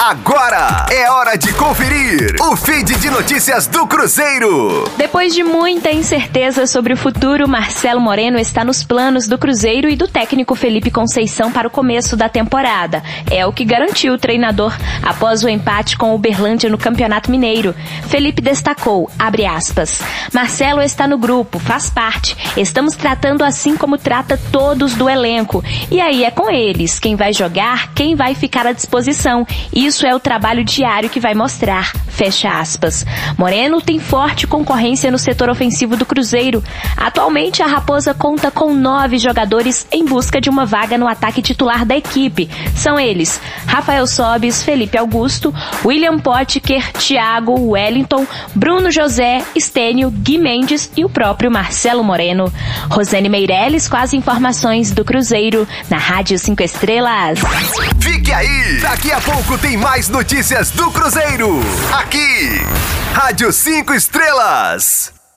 Agora é hora de conferir o feed de notícias do Cruzeiro. Depois de muita incerteza sobre o futuro, Marcelo Moreno está nos planos do Cruzeiro e do técnico Felipe Conceição para o começo da temporada. É o que garantiu o treinador após o empate com o Berlândia no Campeonato Mineiro. Felipe destacou, abre aspas, Marcelo está no grupo, faz parte. Estamos tratando assim como trata todos do elenco. E aí é com eles, quem vai jogar, quem vai ficar à disposição. Isso é o trabalho diário que vai mostrar. Fecha aspas. Moreno tem forte concorrência no setor ofensivo do Cruzeiro. Atualmente, a Raposa conta com nove jogadores em busca de uma vaga no ataque titular da equipe. São eles Rafael Sobis, Felipe Augusto, William Potker, Thiago, Wellington, Bruno José, Estênio, Gui Mendes e o próprio Marcelo Moreno. Rosane Meirelles com as informações do Cruzeiro na Rádio 5 Estrelas. Fique aí! Daqui a pouco tem mais notícias do Cruzeiro. Aqui, Rádio 5 Estrelas.